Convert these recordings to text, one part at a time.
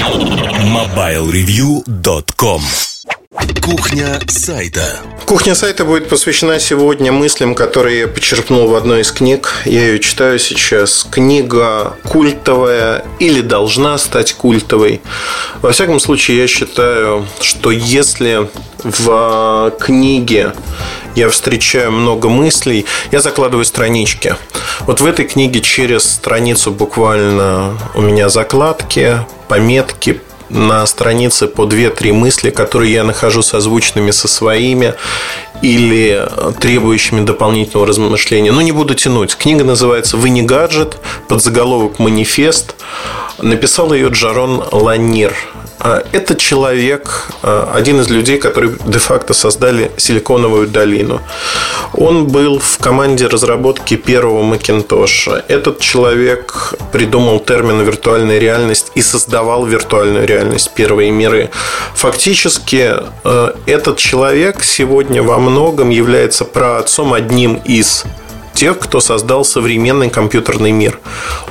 MobileReview.com Кухня сайта. Кухня сайта будет посвящена сегодня мыслям, которые я почерпнул в одной из книг. Я ее читаю сейчас. Книга культовая или должна стать культовой. Во всяком случае, я считаю, что если в книге я встречаю много мыслей, я закладываю странички. Вот в этой книге через страницу буквально у меня закладки, пометки, на странице по 2-3 мысли, которые я нахожу созвучными со своими или требующими дополнительного размышления. Но не буду тянуть. Книга называется «Вы не гаджет», подзаголовок «Манифест». Написал ее Джарон Ланир. А, это человек, а, один из людей, которые де-факто создали Силиконовую долину. Он был в команде разработки первого Макинтоша. Этот человек придумал термин «виртуальная реальность» и создавал виртуальную реальность «Первые миры». Фактически, а, этот человек сегодня во многом является праотцом одним из тех, кто создал современный компьютерный мир.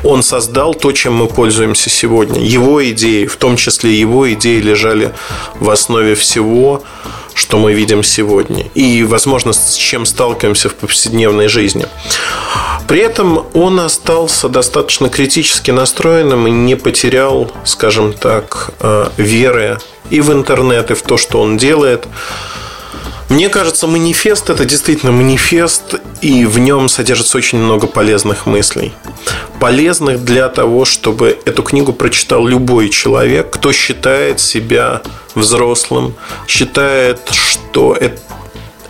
Он создал то, чем мы пользуемся сегодня. Его идеи, в том числе его идеи, лежали в основе всего, что мы видим сегодня. И, возможно, с чем сталкиваемся в повседневной жизни. При этом он остался достаточно критически настроенным и не потерял, скажем так, э, веры и в интернет, и в то, что он делает. Мне кажется, манифест это действительно манифест, и в нем содержится очень много полезных мыслей. Полезных для того, чтобы эту книгу прочитал любой человек, кто считает себя взрослым, считает, что это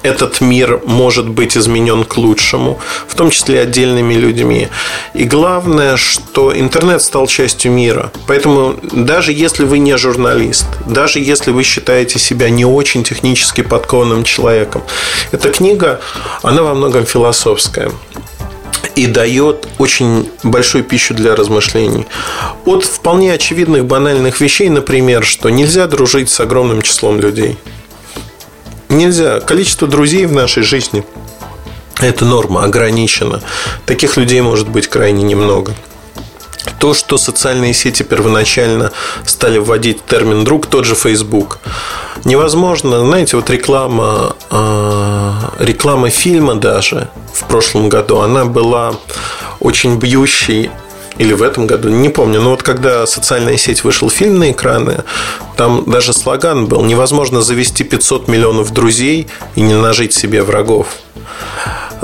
этот мир может быть изменен к лучшему, в том числе отдельными людьми. И главное, что интернет стал частью мира. Поэтому даже если вы не журналист, даже если вы считаете себя не очень технически подкованным человеком, эта книга, она во многом философская и дает очень большую пищу для размышлений. От вполне очевидных банальных вещей, например, что нельзя дружить с огромным числом людей – Нельзя. Количество друзей в нашей жизни – это норма, ограничена. Таких людей может быть крайне немного. То, что социальные сети первоначально стали вводить термин «друг», тот же Facebook. Невозможно, знаете, вот реклама, а, реклама фильма даже в прошлом году, она была очень бьющей или в этом году, не помню. Но вот когда социальная сеть вышел фильм на экраны, там даже слоган был «Невозможно завести 500 миллионов друзей и не нажить себе врагов»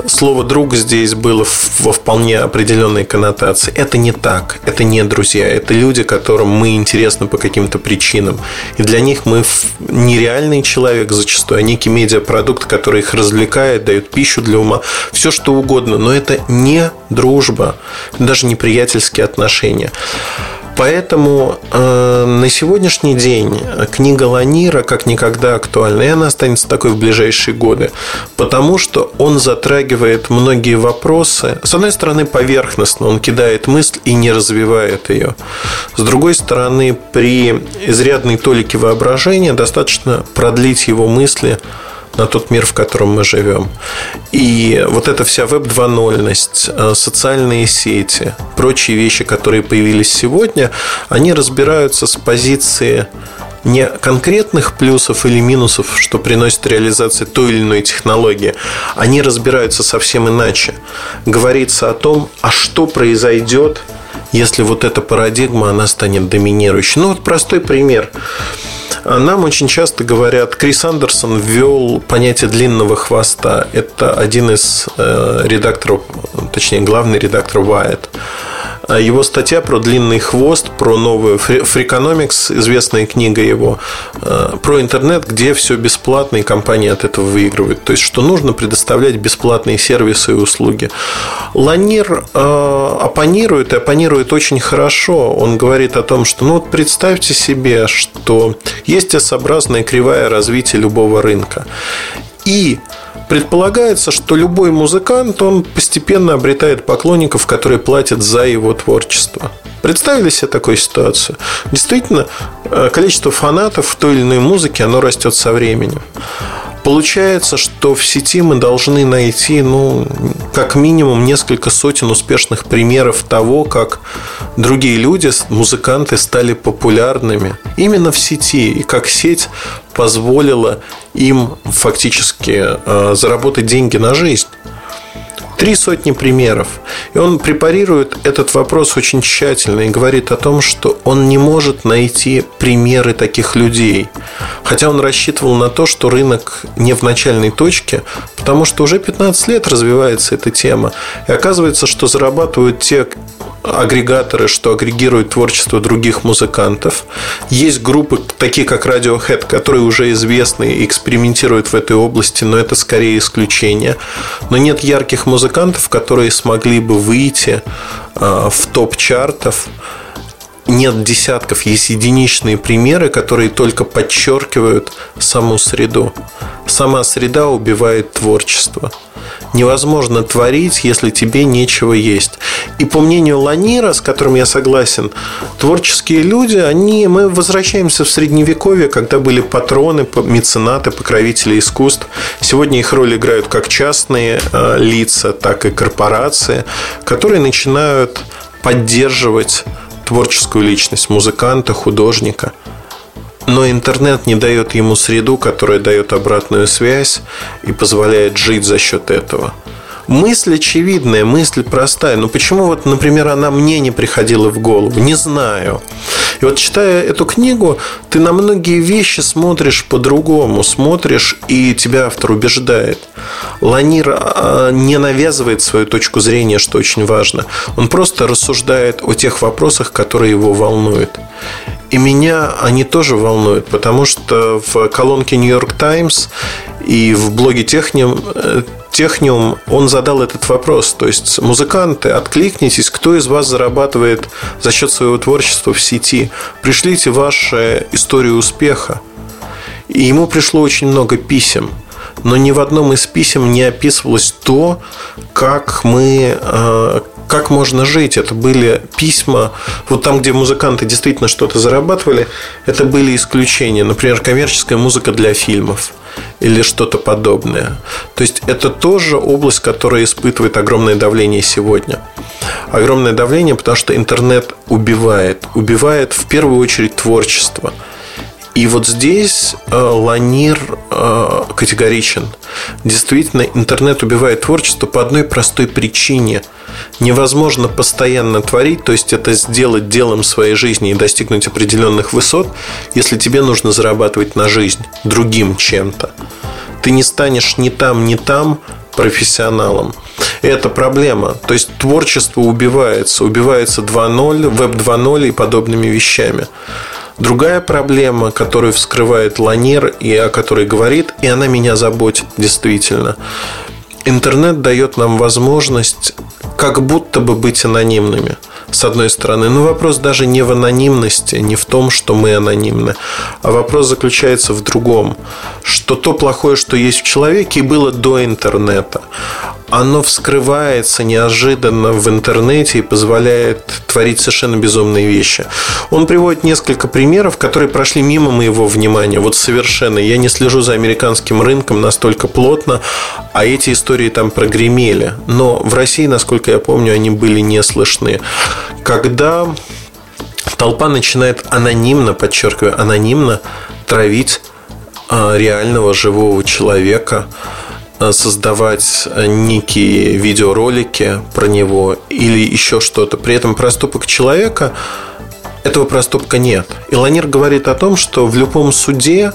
слово «друг» здесь было во вполне определенной коннотации. Это не так. Это не друзья. Это люди, которым мы интересны по каким-то причинам. И для них мы нереальный человек зачастую, а некий медиапродукт, который их развлекает, дает пищу для ума. Все что угодно. Но это не дружба. Даже не приятельские отношения. Поэтому э, на сегодняшний день книга Ланира как никогда актуальна, и она останется такой в ближайшие годы, потому что он затрагивает многие вопросы. С одной стороны, поверхностно, он кидает мысль и не развивает ее. С другой стороны, при изрядной толике воображения достаточно продлить его мысли на тот мир, в котором мы живем. И вот эта вся веб-2.0ность, э, социальные сети, прочие вещи, которые появились сегодня, они разбираются с позиции не конкретных плюсов или минусов, что приносит реализация той или иной технологии, они разбираются совсем иначе. Говорится о том, а что произойдет, если вот эта парадигма, она станет доминирующей. Ну, вот простой пример. Нам очень часто говорят, Крис Андерсон ввел понятие длинного хвоста. Это один из э, редакторов, точнее, главный редактор Wired. А его статья про длинный хвост, про новую Freakonomics, известная книга его, э, про интернет, где все бесплатно, и компании от этого выигрывают. То есть, что нужно предоставлять бесплатные сервисы и услуги. Ланир э, оппонирует, и оппонирует очень хорошо. Он говорит о том, что, ну вот представьте себе, что есть S-образная кривая развития любого рынка. И Предполагается, что любой музыкант, он постепенно обретает поклонников, которые платят за его творчество. Представили себе такую ситуацию? Действительно, э, количество фанатов в той или иной музыке, оно растет со временем. Получается, что в сети мы должны найти, ну, как минимум несколько сотен успешных примеров того, как другие люди, музыканты стали популярными именно в сети, и как сеть позволила им фактически э, заработать деньги на жизнь. Три сотни примеров. И он препарирует этот вопрос очень тщательно и говорит о том, что он не может найти примеры таких людей. Хотя он рассчитывал на то, что рынок не в начальной точке, потому что уже 15 лет развивается эта тема. И оказывается, что зарабатывают те агрегаторы, что агрегируют творчество других музыкантов. Есть группы, такие как Radiohead, которые уже известны и экспериментируют в этой области, но это скорее исключение. Но нет ярких музыкантов, которые смогли бы выйти а, в топ чартов нет десятков, есть единичные примеры, которые только подчеркивают саму среду. Сама среда убивает творчество. Невозможно творить, если тебе нечего есть. И по мнению Ланира, с которым я согласен, творческие люди, они, мы возвращаемся в средневековье, когда были патроны, меценаты, покровители искусств. Сегодня их роль играют как частные э, лица, так и корпорации, которые начинают поддерживать творческую личность музыканта, художника. Но интернет не дает ему среду, которая дает обратную связь и позволяет жить за счет этого – мысль очевидная, мысль простая. Но почему вот, например, она мне не приходила в голову? Не знаю. И вот читая эту книгу, ты на многие вещи смотришь по-другому, смотришь, и тебя автор убеждает. Ланир а, не навязывает свою точку зрения, что очень важно. Он просто рассуждает о тех вопросах, которые его волнуют. И меня они тоже волнуют, потому что в колонке New York Times и в блоге Техниум э, Техниум, он задал этот вопрос. То есть, музыканты, откликнитесь, кто из вас зарабатывает за счет своего творчества в сети. Пришлите вашу историю успеха. И ему пришло очень много писем. Но ни в одном из писем не описывалось то, как мы, э, как можно жить. Это были письма, вот там, где музыканты действительно что-то зарабатывали, это были исключения. Например, коммерческая музыка для фильмов – или что-то подобное. То есть это тоже область, которая испытывает огромное давление сегодня. Огромное давление, потому что интернет убивает. Убивает в первую очередь творчество. И вот здесь э, Ланир э, категоричен. Действительно, интернет убивает творчество по одной простой причине – невозможно постоянно творить, то есть это сделать делом своей жизни и достигнуть определенных высот, если тебе нужно зарабатывать на жизнь другим чем-то. Ты не станешь ни там, ни там профессионалом. это проблема. То есть творчество убивается. Убивается 2.0, веб 2.0 и подобными вещами. Другая проблема, которую вскрывает Ланер и о которой говорит, и она меня заботит действительно. Интернет дает нам возможность как будто бы быть анонимными с одной стороны. Но вопрос даже не в анонимности, не в том, что мы анонимны, а вопрос заключается в другом, что то плохое, что есть в человеке, было до интернета оно вскрывается неожиданно в интернете и позволяет творить совершенно безумные вещи. Он приводит несколько примеров, которые прошли мимо моего внимания. Вот совершенно. Я не слежу за американским рынком настолько плотно, а эти истории там прогремели. Но в России, насколько я помню, они были не слышны. Когда толпа начинает анонимно, подчеркиваю, анонимно травить а, реального живого человека, создавать э, некие видеоролики про него или еще что-то. При этом проступок человека этого проступка нет. И Ланир говорит о том, что в любом суде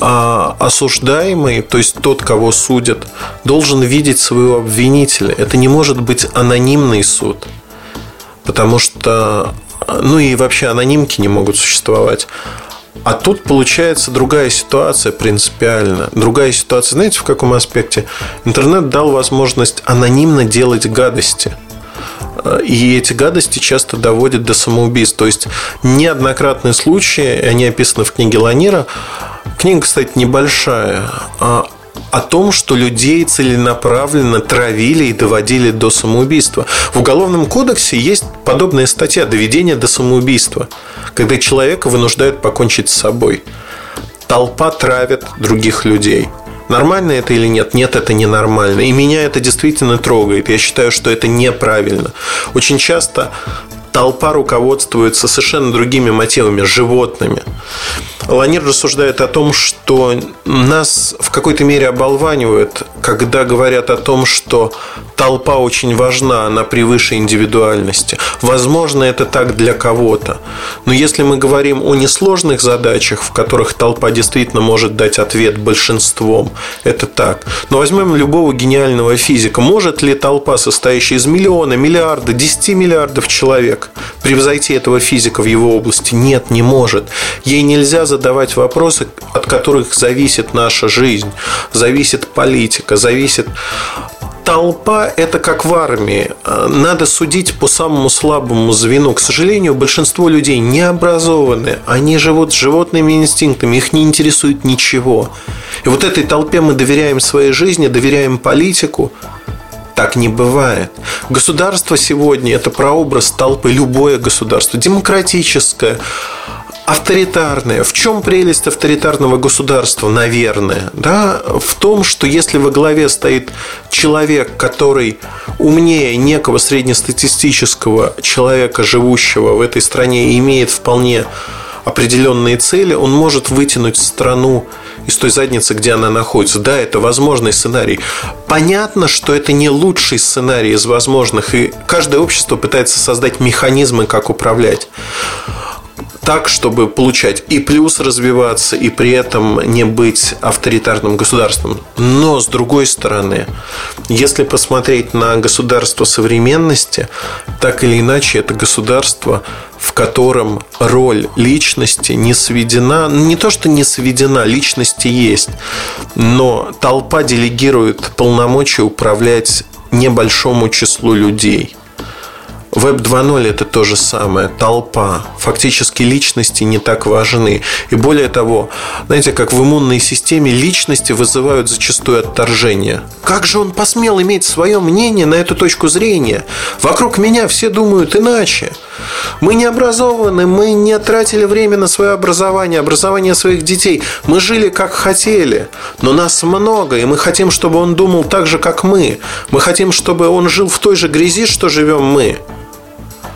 а, осуждаемый, то есть тот, кого судят, должен видеть своего обвинителя. Это не может быть анонимный суд, потому что, ну и вообще анонимки не могут существовать. А тут получается другая ситуация принципиально. Другая ситуация, знаете, в каком аспекте? Интернет дал возможность анонимно делать гадости. И эти гадости часто доводят до самоубийств. То есть неоднократные случаи, они описаны в книге Ланира. Книга, кстати, небольшая а о том, что людей целенаправленно травили и доводили до самоубийства. В Уголовном кодексе есть подобная статья «Доведение до самоубийства», когда человека вынуждают покончить с собой. Толпа травит других людей. Нормально это или нет? Нет, это ненормально. И меня это действительно трогает. Я считаю, что это неправильно. Очень часто толпа руководствуется совершенно другими мотивами, животными. Ланир рассуждает о том, что нас в какой-то мере оболванивают, когда говорят о том, что толпа очень важна, она превыше индивидуальности. Возможно, это так для кого-то. Но если мы говорим о несложных задачах, в которых толпа действительно может дать ответ большинством, это так. Но возьмем любого гениального физика. Может ли толпа, состоящая из миллиона, миллиарда, 10 миллиардов человек, превзойти этого физика в его области? Нет, не может. Ей нельзя задавать вопросы, от которых зависит наша жизнь, зависит политика, зависит толпа – это как в армии. Надо судить по самому слабому звену. К сожалению, большинство людей не образованы. Они живут с животными инстинктами. Их не интересует ничего. И вот этой толпе мы доверяем своей жизни, доверяем политику. Так не бывает. Государство сегодня – это прообраз толпы. Любое государство. Демократическое, авторитарное. В чем прелесть авторитарного государства, наверное? Да? В том, что если во главе стоит человек, который умнее некого среднестатистического человека, живущего в этой стране, и имеет вполне определенные цели, он может вытянуть страну из той задницы, где она находится. Да, это возможный сценарий. Понятно, что это не лучший сценарий из возможных, и каждое общество пытается создать механизмы, как управлять так, чтобы получать и плюс развиваться, и при этом не быть авторитарным государством. Но, с другой стороны, если посмотреть на государство современности, так или иначе, это государство, в котором роль личности не сведена, не то что не сведена, личности есть, но толпа делегирует полномочия управлять небольшому числу людей – Веб 2.0 это то же самое, толпа. Фактически личности не так важны. И более того, знаете, как в иммунной системе личности вызывают зачастую отторжение. Как же он посмел иметь свое мнение на эту точку зрения? Вокруг меня все думают иначе. Мы не образованы, мы не тратили время на свое образование, образование своих детей. Мы жили как хотели, но нас много, и мы хотим, чтобы он думал так же, как мы. Мы хотим, чтобы он жил в той же грязи, что живем мы.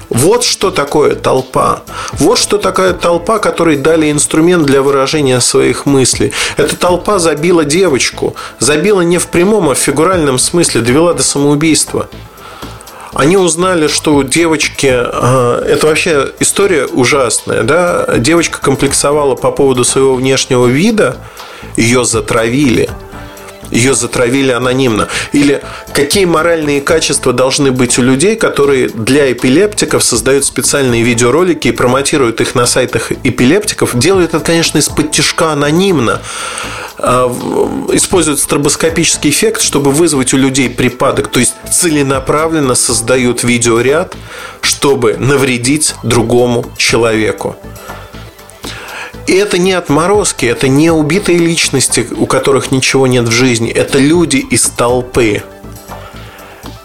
Вот что такое толпа. Вот что такая толпа, которой дали инструмент для выражения своих мыслей. Эта толпа забила девочку. Забила не в прямом, а в фигуральном смысле. Довела до самоубийства. Они узнали, что у девочки... А, это вообще история ужасная. Да? Девочка комплексовала по поводу своего внешнего вида. Ее затравили – ее затравили анонимно. Или какие моральные качества должны быть у людей, которые для эпилептиков создают специальные видеоролики и промотируют их на сайтах эпилептиков. Делают это, конечно, из-под тяжка анонимно. А, используют стробоскопический эффект, чтобы вызвать у людей припадок. То есть целенаправленно создают видеоряд, чтобы навредить другому человеку. И это не отморозки, это не убитые личности, у которых ничего нет в жизни. Это люди из толпы.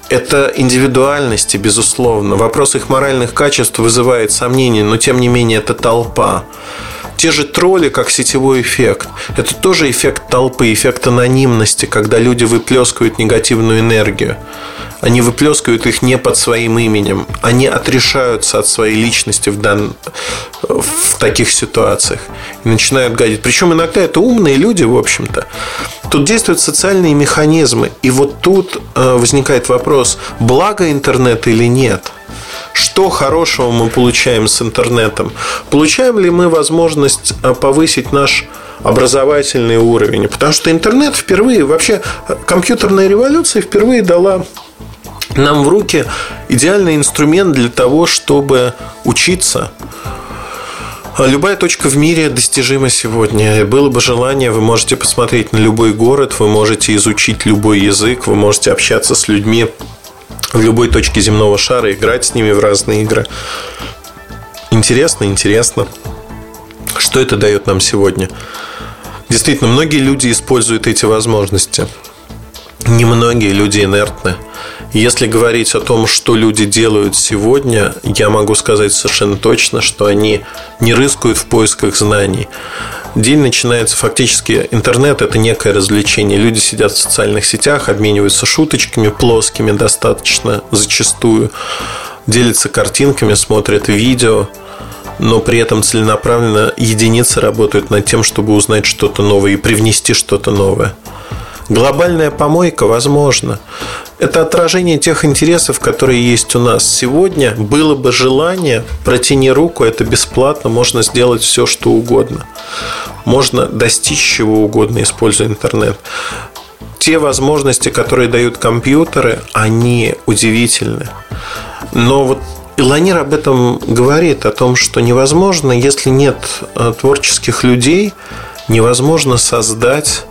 Это индивидуальности, безусловно. Вопрос их моральных качеств вызывает сомнения, но тем не менее это толпа. Те же тролли, как сетевой эффект. Это тоже эффект толпы, эффект анонимности, когда люди выплескивают негативную энергию. Они выплескивают их не под своим именем. Они отрешаются от своей личности в, дан... в таких ситуациях. И начинают гадить. Причем иногда это умные люди, в общем-то. Тут действуют социальные механизмы. И вот тут э, возникает вопрос, благо интернет или нет – что хорошего мы получаем с интернетом? Получаем ли мы возможность э, повысить наш образовательный уровень? Потому что интернет впервые, вообще э, компьютерная революция впервые дала нам в руки идеальный инструмент для того, чтобы учиться. Любая точка в мире достижима сегодня. Было бы желание, вы можете посмотреть на любой город, вы можете изучить любой язык, вы можете общаться с людьми в любой точке земного шара, играть с ними в разные игры. Интересно, интересно. Что это дает нам сегодня? Действительно, многие люди используют эти возможности. Немногие люди инертны. Если говорить о том, что люди делают сегодня, я могу сказать совершенно точно, что они не рыскают в поисках знаний. День начинается фактически интернет – это некое развлечение. Люди сидят в социальных сетях, обмениваются шуточками плоскими достаточно зачастую, делятся картинками, смотрят видео, но при этом целенаправленно единицы работают над тем, чтобы узнать что-то новое и привнести что-то новое. Глобальная помойка возможно. Это отражение тех интересов, которые есть у нас. Сегодня было бы желание, протяни руку, это бесплатно, можно сделать все, что угодно. Можно достичь чего угодно, используя интернет. Те возможности, которые дают компьютеры, они удивительны. Но вот Иланир об этом говорит, о том, что невозможно, если нет э, творческих людей, невозможно создать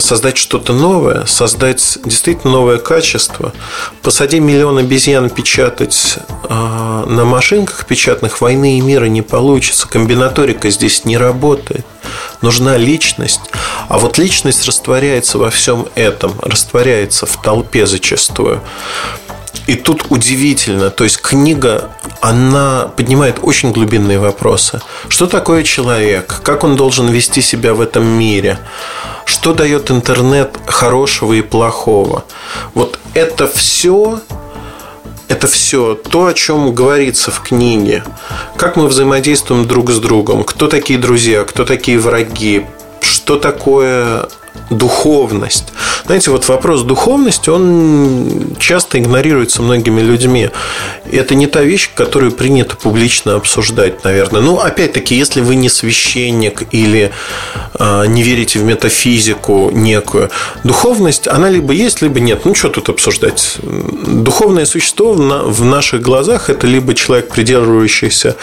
создать что-то новое, создать действительно новое качество. Посади миллион обезьян печатать э, на машинках печатных, войны и мира не получится. Комбинаторика здесь не работает. Нужна личность. А вот личность растворяется во всем этом, растворяется в толпе зачастую. И тут удивительно, то есть книга, она поднимает очень глубинные вопросы. Что такое человек? Как он должен вести себя в этом мире? Что дает интернет хорошего и плохого? Вот это все это все то, о чем говорится в книге. Как мы взаимодействуем друг с другом, кто такие друзья, кто такие враги, что такое духовность. Знаете, вот вопрос духовности, он часто игнорируется многими людьми. Это не та вещь, которую принято публично обсуждать, наверное. Ну, опять-таки, если вы не священник или э, не верите в метафизику некую, духовность, она либо есть, либо нет. Ну, что тут обсуждать? Духовное существо в наших глазах это либо человек, придерживающийся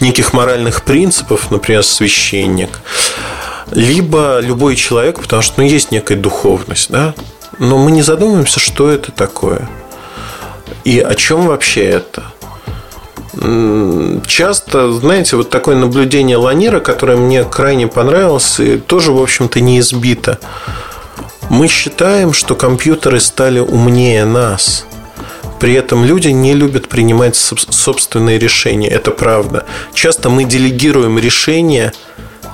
неких моральных принципов, например, священник, либо любой человек, потому что ну, есть некая духовность, да, но мы не задумываемся, что это такое и о чем вообще это. Часто, знаете, вот такое наблюдение Ланира, которое мне крайне понравилось, и тоже, в общем-то, не избито. Мы считаем, что компьютеры стали умнее нас. При этом люди не любят принимать собственные решения. Это правда. Часто мы делегируем решения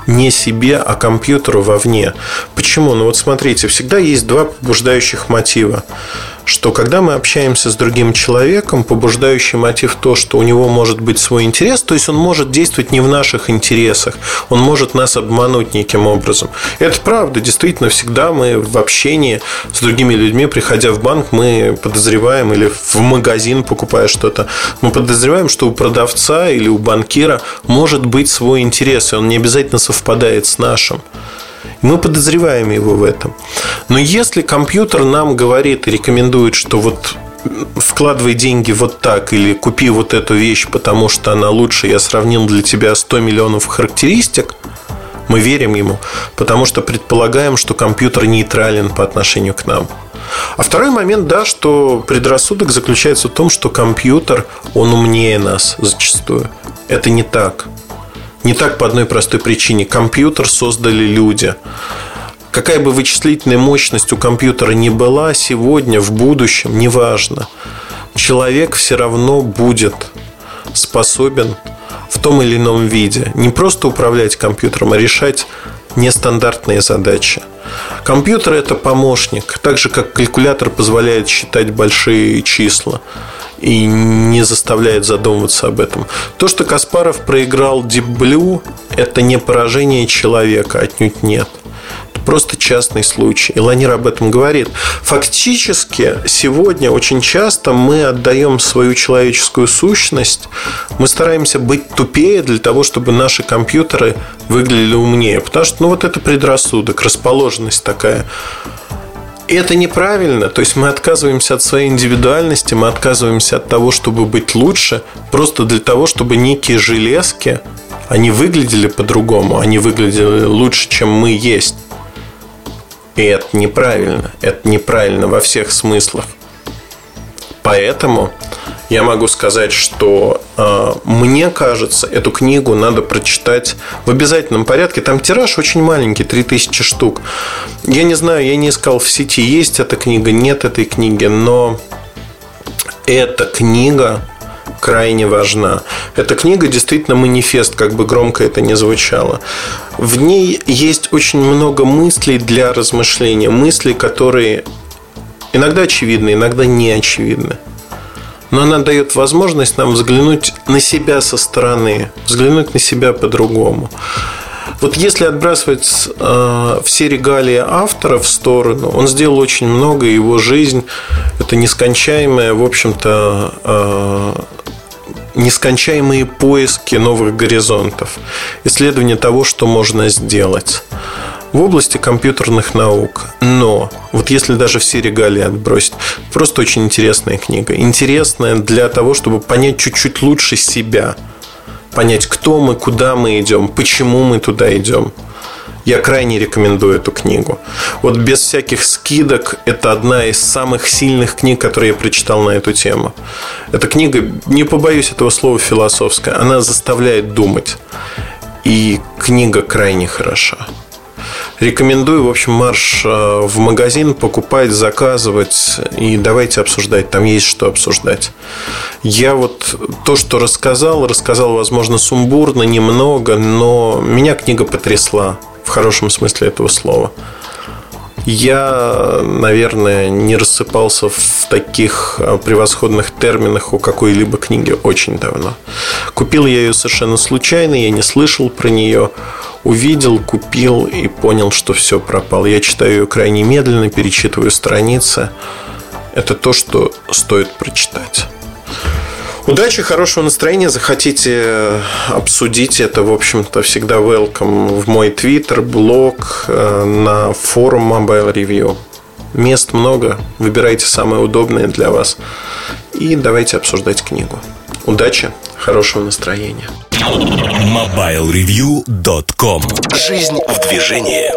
не себе, а компьютеру вовне. Почему? Ну вот смотрите, всегда есть два побуждающих мотива что когда мы общаемся с другим человеком, побуждающий мотив то, что у него может быть свой интерес, то есть он может действовать не в наших интересах, он может нас обмануть неким образом. Это правда, действительно, всегда мы в общении с другими людьми, приходя в банк, мы подозреваем или в магазин покупая что-то, мы подозреваем, что у продавца или у банкира может быть свой интерес, и он не обязательно совпадает с нашим. Мы подозреваем его в этом. Но если компьютер нам говорит и рекомендует, что вот вкладывай деньги вот так или купи вот эту вещь, потому что она лучше, я сравнил для тебя 100 миллионов характеристик, мы верим ему, потому что предполагаем, что компьютер нейтрален по отношению к нам. А второй момент, да, что предрассудок заключается в том, что компьютер, он умнее нас зачастую. Это не так. Не так по одной простой причине. Компьютер создали люди. Какая бы вычислительная мощность у компьютера ни была, сегодня, в будущем, неважно, человек все равно будет способен в том или ином виде не просто управлять компьютером, а решать нестандартные задачи. Компьютер – это помощник, так же, как калькулятор позволяет считать большие числа и не заставляет задумываться об этом. То, что Каспаров проиграл Deep Blue, это не поражение человека, отнюдь нет. Просто частный случай. И Ланир об этом говорит. Фактически, сегодня очень часто мы отдаем свою человеческую сущность, мы стараемся быть тупее для того, чтобы наши компьютеры выглядели умнее. Потому что, ну, вот это предрассудок, расположенность такая. Это неправильно. То есть мы отказываемся от своей индивидуальности, мы отказываемся от того, чтобы быть лучше, просто для того, чтобы некие железки, они выглядели по-другому, они выглядели лучше, чем мы есть. И это неправильно. Это неправильно во всех смыслах. Поэтому я могу сказать, что э, мне кажется, эту книгу надо прочитать в обязательном порядке. Там тираж очень маленький, 3000 штук. Я не знаю, я не искал в сети, есть эта книга, нет этой книги, но эта книга крайне важна. Эта книга действительно манифест, как бы громко это ни звучало. В ней есть очень много мыслей для размышления, мыслей, которые иногда очевидны, иногда не очевидны. Но она дает возможность нам взглянуть на себя со стороны, взглянуть на себя по-другому. Вот если отбрасывать э, все регалии автора в сторону, он сделал очень много, его жизнь это нескончаемая, в общем-то, э, нескончаемые поиски новых горизонтов, исследование того, что можно сделать в области компьютерных наук. Но вот если даже все регалии отбросить, просто очень интересная книга. Интересная для того, чтобы понять чуть-чуть лучше себя. Понять, кто мы, куда мы идем, почему мы туда идем. Я крайне рекомендую эту книгу. Вот без всяких скидок, это одна из самых сильных книг, которые я прочитал на эту тему. Эта книга, не побоюсь этого слова, философская. Она заставляет думать. И книга крайне хороша. Рекомендую, в общем, марш э, в магазин покупать, заказывать и давайте обсуждать. Там есть что обсуждать. Я вот то, что рассказал, рассказал, возможно, сумбурно, немного, но меня книга потрясла в хорошем смысле этого слова. Я, наверное, не рассыпался в таких э, превосходных терминах у какой-либо книги очень давно. Купил я ее совершенно случайно, я не слышал про нее. Увидел, купил и понял, что все пропало. Я читаю ее крайне медленно, перечитываю страницы. Это то, что стоит прочитать. Удачи, хорошего настроения. Захотите обсудить это, в общем-то, всегда welcome в мой твиттер, блог, э, на форум Mobile Review. Мест много, выбирайте самое удобное для вас и давайте обсуждать книгу. Удачи, хорошего настроения. MobileReview.com Жизнь в движении